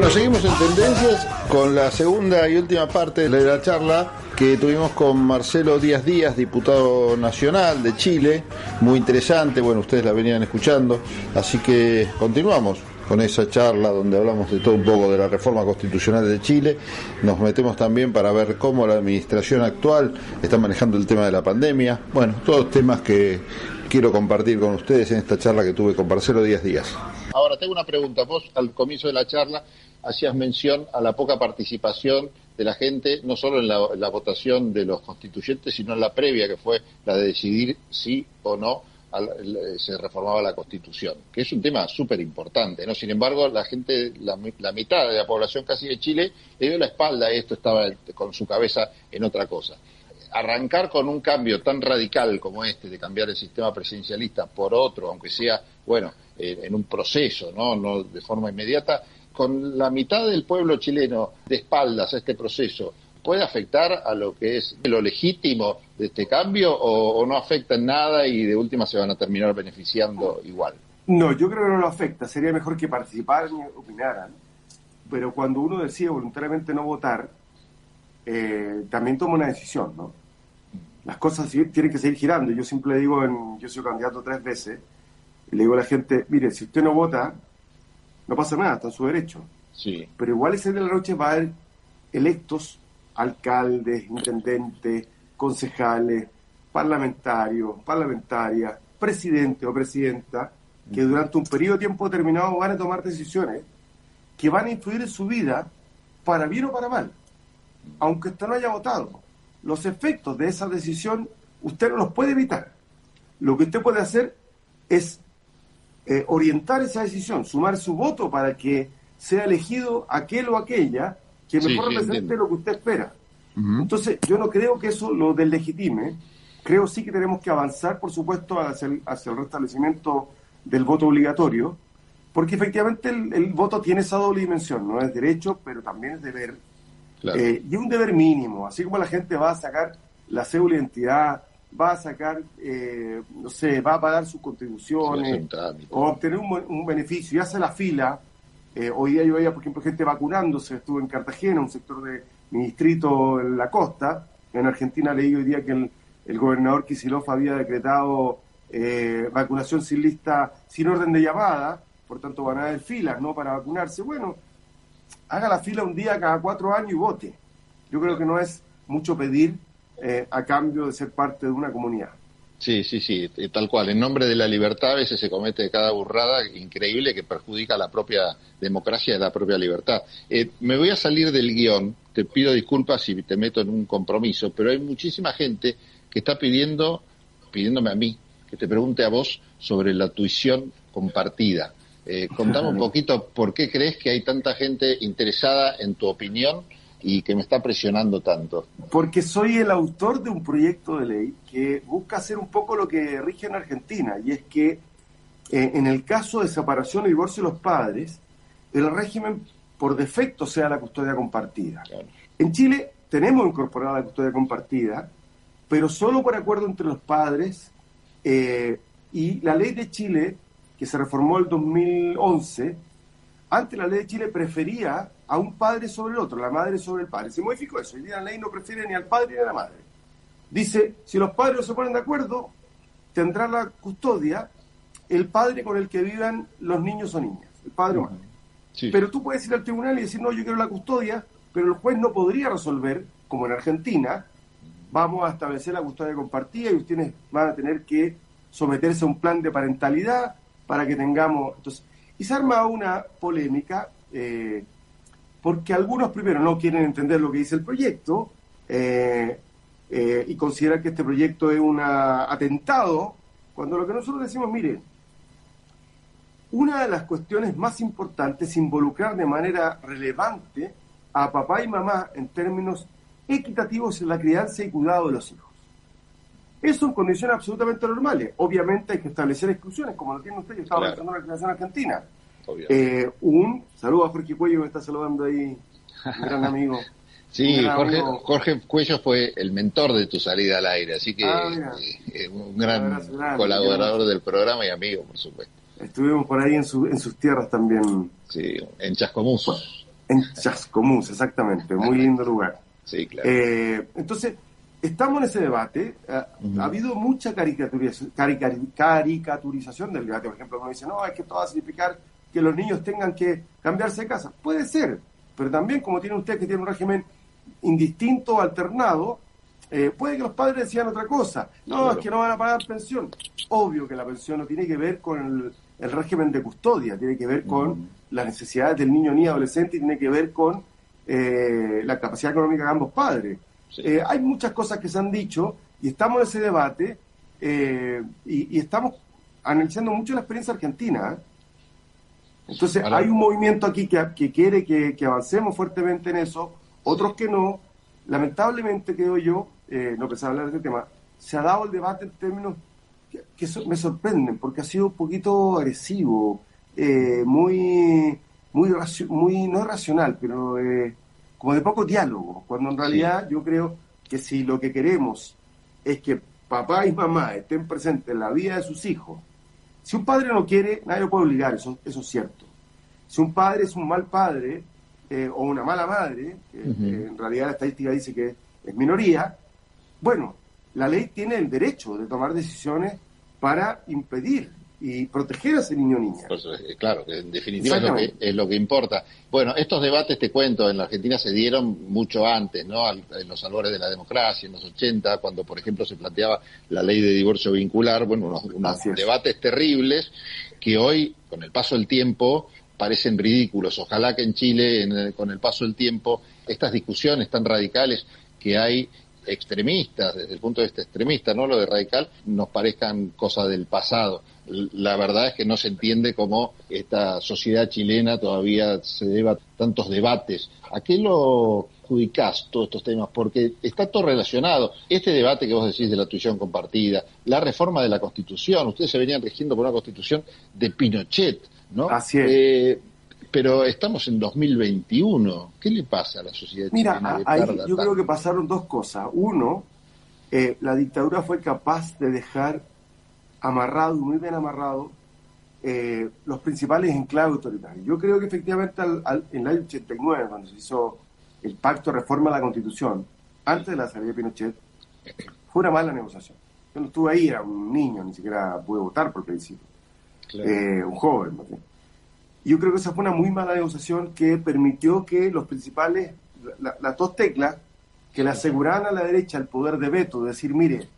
Bueno, seguimos en tendencias con la segunda y última parte de la charla que tuvimos con Marcelo Díaz Díaz, diputado nacional de Chile. Muy interesante, bueno, ustedes la venían escuchando, así que continuamos con esa charla donde hablamos de todo un poco de la reforma constitucional de Chile. Nos metemos también para ver cómo la administración actual está manejando el tema de la pandemia. Bueno, todos temas que quiero compartir con ustedes en esta charla que tuve con Marcelo Díaz Díaz. Ahora, tengo una pregunta. Vos, al comienzo de la charla, hacías mención a la poca participación de la gente, no solo en la, votación de los constituyentes, sino en la previa, que fue la de decidir sí o no se reformaba la Constitución, que es un tema súper importante, ¿no? Sin embargo, la gente, la, mitad de la población casi de Chile le dio la espalda y esto estaba con su cabeza en otra cosa. Arrancar con un cambio tan radical como este, de cambiar el sistema presidencialista por otro, aunque sea, bueno, en un proceso, ¿no? no de forma inmediata, con la mitad del pueblo chileno de espaldas a este proceso, ¿puede afectar a lo que es lo legítimo de este cambio o, no afecta en nada y de última se van a terminar beneficiando igual? No, yo creo que no lo afecta. Sería mejor que participaran y opinaran. Pero cuando uno decide voluntariamente no votar, eh, también toma una decisión, ¿no? Las cosas tienen que seguir girando. Yo siempre le digo, en, yo soy candidato tres veces, y le digo a la gente, mire, si usted no vota, no pasa nada, está en su derecho. Sí. Pero igual ese de la noche va a haber electos alcaldes, intendentes, concejales, parlamentarios, parlamentarias, presidente o presidenta, que durante un periodo de tiempo determinado van a tomar decisiones que van a influir en su vida para bien o para mal, aunque usted no haya votado. Los efectos de esa decisión usted no los puede evitar. Lo que usted puede hacer es eh, orientar esa decisión, sumar su voto para que sea elegido aquel o aquella que mejor represente lo que usted espera. Entonces, yo no creo que eso lo deslegitime. Creo sí que tenemos que avanzar, por supuesto, hacia el, hacia el restablecimiento del voto obligatorio, porque efectivamente el, voto tiene esa doble dimensión, no es derecho, pero también es deber. Eh, y un deber mínimo, así como la gente va a sacar la cédula de identidad, va a sacar, eh, no sé, va a pagar sus contribuciones o obtener un, un beneficio y hace la fila eh, hoy día yo veía, por ejemplo, gente vacunándose, estuve en Cartagena, un sector de mi distrito en la costa. En Argentina leí hoy día que el, gobernador Kisilov había decretado eh, vacunación sin lista, sin orden de llamada, por tanto van a haber filas ¿no? para vacunarse. Bueno, haga la fila un día cada cuatro años y vote. Yo creo que no es mucho pedir eh, a cambio de ser parte de una comunidad. Sí, sí, sí, eh, tal cual. En nombre de la libertad a veces se comete cada burrada increíble que perjudica la propia democracia y la propia libertad. Eh, me voy a salir del guion, te pido disculpas si te meto en un compromiso, pero hay muchísima gente que está pidiendo, pidiéndome a mí, que te pregunte a vos sobre la tuición compartida. Eh, contame un poquito por qué crees que hay tanta gente interesada en tu opinión y que me está presionando tanto? Porque soy el autor de un proyecto de ley que busca hacer un poco lo que rige en Argentina, y es que eh, en el caso de separación o divorcio de los padres, el régimen por defecto sea la custodia compartida. En Chile tenemos incorporada la custodia compartida, pero solo por acuerdo entre los padres, eh, y la ley de Chile, que se reformó el 2011, antes la ley de Chile prefería a un padre sobre el otro, la madre sobre el padre. Se modificó eso. Hoy día la ley no prefiere ni al padre ni a la madre. Dice, si los padres no se ponen de acuerdo, tendrá la custodia el padre con el que vivan los niños o niñas, el padre o madre. Pero tú puedes ir al tribunal y decir, no, yo quiero la custodia, pero el juez no podría resolver, como en Argentina, vamos a establecer la custodia compartida y ustedes van a tener que someterse a un plan de parentalidad para que tengamos... Entonces, y se arma una polémica eh, porque algunos primero no quieren entender lo que dice el proyecto eh, eh, y consideran que este proyecto es un atentado, cuando lo que nosotros decimos, miren, una de las cuestiones más importantes es involucrar de manera relevante a papá y mamá en términos equitativos en la crianza y cuidado de los hijos. Eso en condiciones absolutamente normales. Obviamente hay que establecer exclusiones, como lo tiene usted, yo estaba pensando en la creación argentina. Eh, un saludo a Jorge Cuello que me está saludando ahí, un gran amigo. Sí, Jorge, Jorge Cuello fue el mentor de tu salida al aire, así que ah, eh, un gran colaborador del programa y amigo, por supuesto. Estuvimos por ahí en, su, en sus tierras también. Sí, en Chascomús. En Chascomús, exactamente, muy lindo lugar. Sí, claro. Eh, entonces, estamos en ese debate. Ha, habido mucha caricaturización, caricaturización del debate. Por ejemplo, uno dice, no, es que esto va a significar que los niños tengan que cambiarse de casa. Puede ser, pero también como tiene usted que tiene un régimen indistinto, alternado, eh, puede que los padres decían otra cosa. No, es que no van a pagar pensión. Obvio que la pensión no tiene que ver con el, régimen de custodia, tiene que ver con las necesidades del niño ni adolescente y tiene que ver con eh, la capacidad económica de ambos padres. Eh, hay muchas cosas que se han dicho y estamos en ese debate y, estamos analizando mucho la experiencia argentina. Entonces, hay un movimiento aquí que, quiere que, avancemos fuertemente en eso, otros que no. Lamentablemente, creo yo, eh, no pensaba hablar de este tema, se ha dado el debate en términos que, me sorprenden, porque ha sido un poquito agresivo, eh, muy, muy, muy, no racional, pero eh, como de poco diálogo, cuando en realidad yo creo que si lo que queremos es que papá y mamá estén presentes en la vida de sus hijos, si un padre no quiere, nadie lo puede obligar, eso, eso es cierto. Si un padre es un mal padre eh, o una mala madre, que en realidad la estadística dice que es minoría, bueno, la ley tiene el derecho de tomar decisiones para impedir y proteger a ese niño o niña. Pues, eh, claro, que en definitiva es lo, que, es lo, que, importa. Bueno, estos debates, te cuento, en la Argentina se dieron mucho antes, ¿no? en los albores de la democracia, en los 80, cuando, por ejemplo, se planteaba la ley de divorcio vincular, bueno, unos, unos debates terribles que hoy, con el paso del tiempo, parecen ridículos. Ojalá que en Chile, con el paso del tiempo, estas discusiones tan radicales que hay extremistas, desde el punto de vista extremista, no lo de radical, nos parezcan cosas del pasado. La verdad es que no se entiende cómo esta sociedad chilena todavía se deba tantos debates. ¿A qué lo adjudicás todos estos temas? Porque está todo relacionado. Este debate que vos decís de la tuición compartida, la reforma de la Constitución, ustedes se venían rigiendo por una Constitución de Pinochet, ¿no? Así es. Eh, pero estamos en 2021. ¿Qué le pasa a la sociedad Mira, ahí yo creo que pasaron dos cosas. Uno, eh, la dictadura fue capaz de dejar amarrado, muy bien amarrado, eh, los principales enclaves autoritarios. Yo creo que efectivamente en el año 89, cuando se hizo el pacto de reforma de la Constitución, antes de la salida de Pinochet, fue una mala negociación. Yo no estuve ahí, era un niño, ni siquiera pude votar por principio. Eh, un joven, ¿no? Yo creo que esa fue una muy mala negociación que permitió que los principales, las dos teclas, que le aseguraran a la derecha el poder de veto, decir, mire,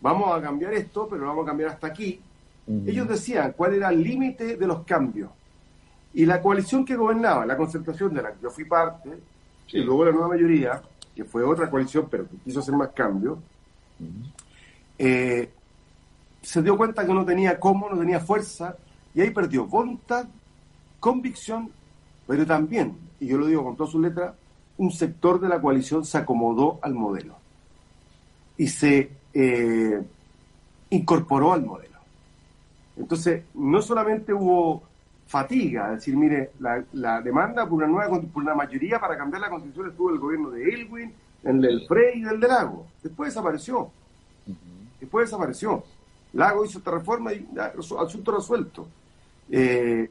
vamos a cambiar esto, pero lo vamos a cambiar hasta aquí. Ellos decían cuál era el límite de los cambios. Y la coalición que gobernaba, la concertación de la que yo fui parte, y luego la nueva mayoría, que fue otra coalición, pero que quiso hacer más cambios, eh, se dio cuenta que no tenía cómo, no tenía fuerza, y ahí perdió voluntad, convicción, pero también, y yo lo digo con todas sus letras, un sector de la coalición se acomodó al modelo y se eh, incorporó al modelo. Entonces, no solamente hubo fatiga, es decir, mire, la, demanda por una nueva por una mayoría para cambiar la constitución estuvo el gobierno de Elwin, el del Frey y del de Lago. Después desapareció. Después desapareció. Lago hizo esta reforma y asunto resuelto. Eh,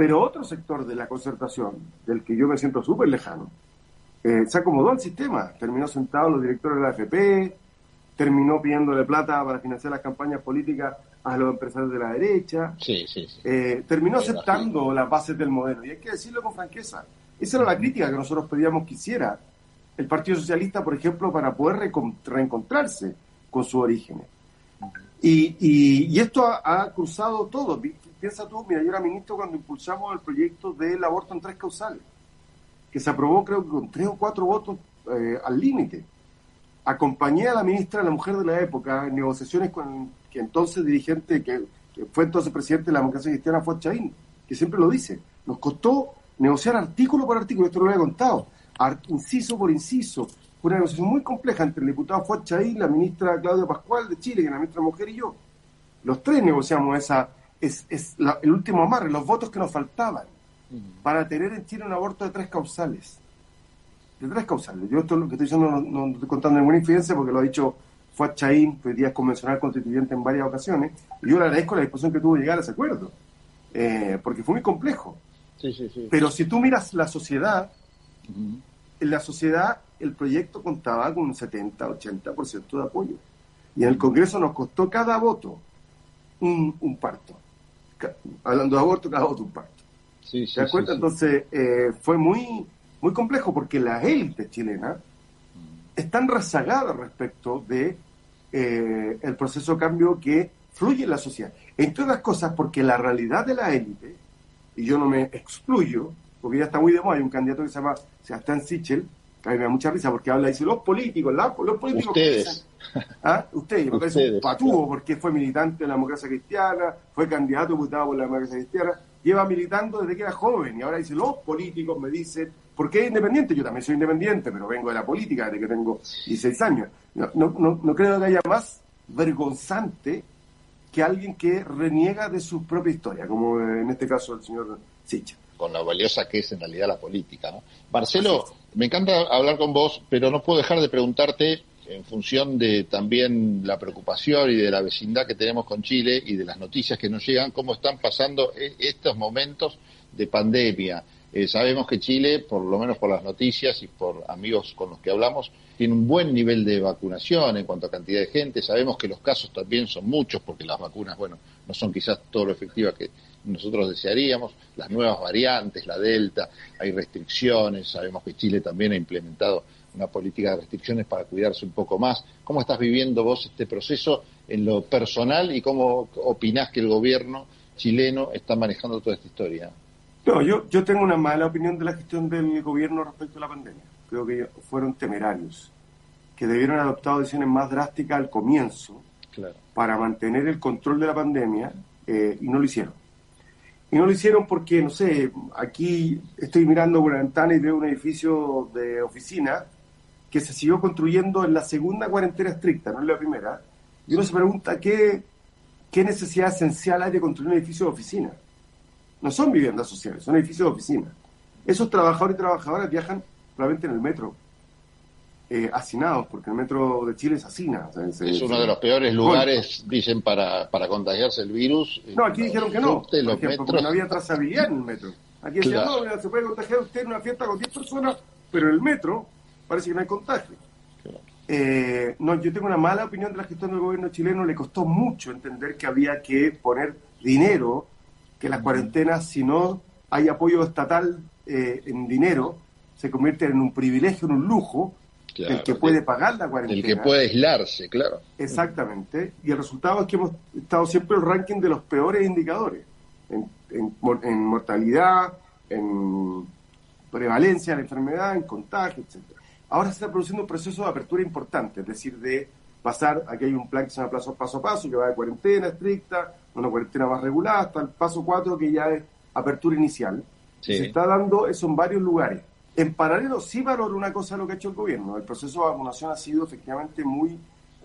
pero otro sector de la concertación, del que yo me siento súper lejano, eh, se acomodó al sistema. Terminó sentado los directores de la AFP, terminó pidiéndole plata para financiar las campañas políticas a los empresarios de la derecha. Sí, sí, eh, terminó aceptando las bases del modelo. Y hay que decirlo con franqueza. Esa era la crítica que nosotros pedíamos que hiciera el Partido Socialista, por ejemplo, para poder reencontrarse con sus orígenes. Y, esto ha, cruzado todo piensa tú, mira, yo era ministro cuando impulsamos el proyecto del aborto en tres causales, que se aprobó creo que con tres o cuatro votos eh, al límite. Acompañé a la ministra, la mujer de la época, en negociaciones con que entonces dirigente, que, fue entonces presidente de la democracia cristiana, fue Chaín, que siempre lo dice. Nos costó negociar artículo por artículo, esto lo había contado, inciso por inciso. Fue una negociación muy compleja entre el diputado Fuad Chaín, la ministra Claudia Pascual de Chile, que es la ministra mujer, y yo. Los tres negociamos esa, es, es el último amarre, los votos que nos faltaban para tener en Chile un aborto de tres causales. De tres causales. Yo esto lo que estoy diciendo no, estoy contando ninguna infidencia porque lo ha dicho Fuad Chaín, que hoy día es convencional constituyente en varias ocasiones, y yo le agradezco la disposición que tuvo de llegar a ese acuerdo, eh, porque fue muy complejo. Sí, sí, sí. Pero si tú miras la sociedad, en la sociedad el proyecto contaba con un 70-80% de apoyo. Y en el Congreso nos costó cada voto un, parto. Hablando de aborto, cada voto un parto. Sí, ¿Se das cuenta? Entonces, eh, fue muy, muy complejo porque las élites chilenas están rezagadas respecto de eh, el proceso de cambio que fluye en la sociedad. Entre otras cosas, porque la realidad de la élite, y yo no me excluyo, porque ya está muy de moda, hay un candidato que se llama Sebastián Sichel, a mí me da mucha risa porque habla y dice, los políticos, los políticos... Ustedes. ¿Ah? Ustedes, porque es un patúo, porque fue militante de la democracia cristiana, fue candidato diputado por la democracia cristiana, lleva militando desde que era joven, y ahora dice, los políticos me dicen, ¿por qué es independiente? Yo también soy independiente, pero vengo de la política desde que tengo 16 años. No, no, no, creo que haya más vergonzante que alguien que reniega de su propia historia, como en este caso el señor Sicha con la valiosa que es en realidad la política. ¿no? Marcelo, me encanta hablar con vos, pero no puedo dejar de preguntarte, en función de también la preocupación y de la vecindad que tenemos con Chile y de las noticias que nos llegan, cómo están pasando e-, estos momentos de pandemia. Eh, sabemos que Chile, por lo menos por las noticias y por amigos con los que hablamos, tiene un buen nivel de vacunación en cuanto a cantidad de gente. Sabemos que los casos también son muchos porque las vacunas, bueno, no son quizás todo lo efectivas que nosotros desearíamos, las nuevas variantes, la Delta, hay restricciones, sabemos que Chile también ha implementado una política de restricciones para cuidarse un poco más. ¿Cómo estás viviendo vos este proceso en lo personal y cómo opinás que el gobierno chileno está manejando toda esta historia? No, yo, yo tengo una mala opinión de la gestión del gobierno respecto a la pandemia. Creo que fueron temerarios, que debieron adoptado decisiones más drásticas al comienzo para mantener el control de la pandemia eh, y no lo hicieron. Y no lo hicieron porque, no sé, aquí estoy mirando por la ventana y veo un edificio de oficina que se siguió construyendo en la segunda cuarentena estricta, no en la primera. Y uno se pregunta qué, qué necesidad esencial hay de construir un edificio de oficina. No son viviendas sociales, son edificios de oficina. Esos trabajadores y trabajadoras viajan probablemente en el metro eh, hacinados, porque el metro de Chile es hacina. es uno de los peores lugares, dicen, para, para contagiarse el virus. No, aquí dijeron que no, porque no había trazabilidad en el metro. Aquí decían, no, se puede contagiar usted en una fiesta con 10 personas, pero en el metro parece que no hay contagio. Eh, no, yo tengo una mala opinión de la gestión del gobierno chileno. Le costó mucho entender que había que poner dinero, que las cuarentenas, si no hay apoyo estatal eh, en dinero, se convierten en un privilegio, en un lujo, el que puede pagar la cuarentena. El que puede aislarse, claro. Exactamente. Y el resultado es que hemos estado siempre en el ranking de los peores indicadores. En, mortalidad, en prevalencia de la enfermedad, en contagio, etc. Ahora se está produciendo un proceso de apertura importante, es decir, de pasar, aquí hay un plan que se llama paso, paso a paso, que va de cuarentena estricta, una cuarentena más regulada, hasta el paso 4, que ya es apertura inicial. Se está dando eso en varios lugares. En paralelo, sí valoro una cosa lo que ha hecho el gobierno. El proceso de vacunación ha sido efectivamente muy...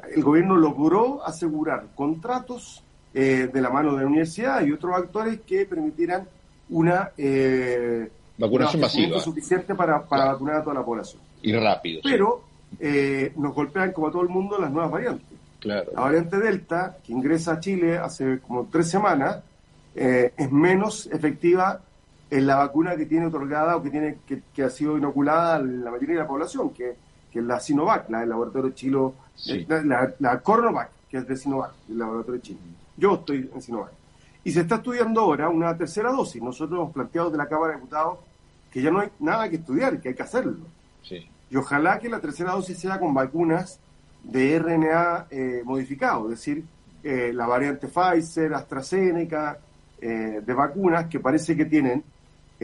El gobierno logró asegurar contratos eh, de la mano de la universidad y otros actores que permitieran una... Eh, vacunación masiva. suficiente para, para vacunar a toda la población. Y rápido. Pero eh, nos golpean, como a todo el mundo, las nuevas variantes. Claro. La variante Delta, que ingresa a Chile hace como tres semanas, es menos efectiva en la vacuna que tiene otorgada o que tiene que, ha sido inoculada la mayoría de la población, que, que es la Sinovac, la del laboratorio chilo, eh, la, la, Cornovac, que es de Sinovac, del laboratorio chino. Yo estoy en Sinovac. Y se está estudiando ahora una tercera dosis. Nosotros hemos planteado de la Cámara de Diputados que ya no hay nada que estudiar, que hay que hacerlo. Y ojalá que la tercera dosis sea con vacunas de RNA eh, modificado, es decir, eh, la variante Pfizer, AstraZeneca, de vacunas que parece que tienen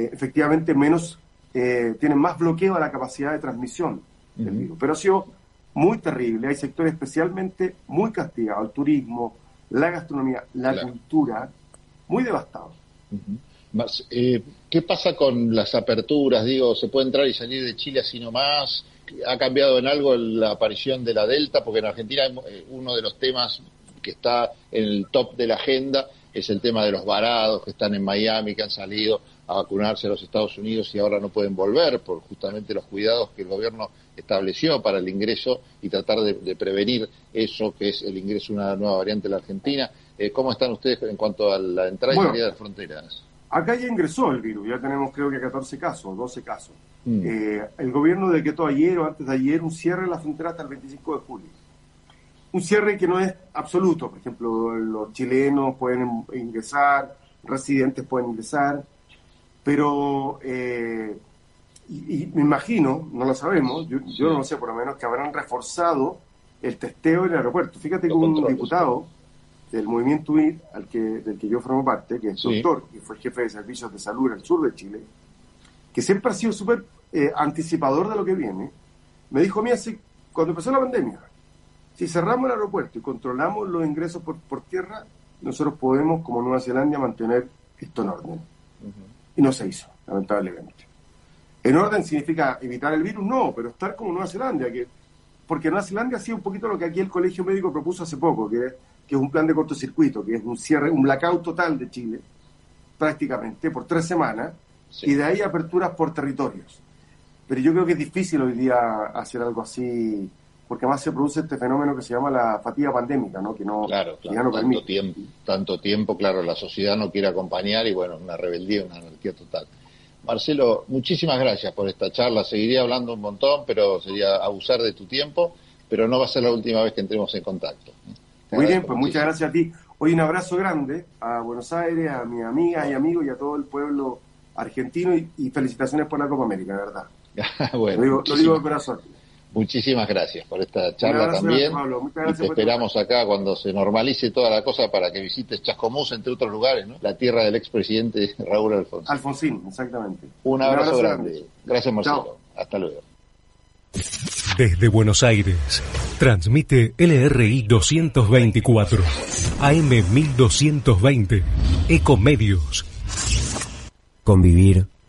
eh, efectivamente menos, eh, tienen más bloqueo a la capacidad de transmisión del virus. Pero ha sido muy terrible. Hay sectores especialmente muy castigados, el turismo, la gastronomía, la cultura, muy devastados. Eh, ¿Qué pasa con las aperturas? Digo, ¿se puede entrar y salir de Chile así nomás? ¿Ha cambiado en algo la aparición de la Delta? Porque en Argentina uno de los temas que está en el top de la agenda es el tema de los varados que están en Miami, que han salido a vacunarse a los Estados Unidos y ahora no pueden volver por justamente los cuidados que el gobierno estableció para el ingreso y tratar de, prevenir eso que es el ingreso de una nueva variante de la Argentina. Eh, ¿Cómo están ustedes en cuanto a la entrada y salida de las fronteras? Acá ya ingresó el virus, ya tenemos creo que 14 casos, 12 casos. Mm. Eh, el gobierno decretó ayer o antes de ayer un cierre de la frontera hasta el 25 de julio. Un cierre que no es absoluto, por ejemplo, los chilenos pueden ingresar, residentes pueden ingresar, pero eh, y, me imagino, no lo sabemos, yo, no lo sé por lo menos, que habrán reforzado el testeo en el aeropuerto. Fíjate que un diputado del movimiento UID, al que, del que yo formo parte, que es doctor y fue jefe de servicios de salud en el sur de Chile, que siempre ha sido súper eh, anticipador de lo que viene, me dijo a mí así, cuando empezó la pandemia, si cerramos el aeropuerto y controlamos los ingresos por, por tierra, nosotros podemos, como Nueva Zelanda, mantener esto en orden. Y no se hizo, lamentablemente. En orden significa evitar el virus, no, pero estar como Nueva Zelanda, que, porque Nueva Zelanda hacía un poquito lo que aquí el Colegio Médico propuso hace poco, que, que es un plan de cortocircuito, que es un cierre, un blackout total de Chile, prácticamente, por tres semanas, y de ahí aperturas por territorios. Pero yo creo que es difícil hoy día hacer algo así, porque además se produce este fenómeno que se llama la fatiga pandémica, ¿no? Que no, claro, claro. no tanto tiempo, tanto tiempo, claro, la sociedad no quiere acompañar y bueno, una rebeldía, una anarquía total. Marcelo, muchísimas gracias por esta charla. Seguiría hablando un montón, pero sería abusar de tu tiempo, pero no va a ser la última vez que entremos en contacto. Muy bien, pues muchas gracias a ti. Hoy un abrazo grande a Buenos Aires, a mi amiga y amigos y a todo el pueblo argentino y, felicitaciones por la Copa América, verdad. bueno, lo digo, de corazón. Muchísimas gracias por esta charla también. y te esperamos acá cuando se normalice toda la cosa para que visites Chascomús, entre otros lugares, ¿no? La tierra del expresidente Raúl Alfonsín. Alfonsín, exactamente. Un abrazo, grande. Gracias, Marcelo. Hasta luego. Desde Buenos Aires, transmite LRI 224, AM 1220, Ecomedios. Convivir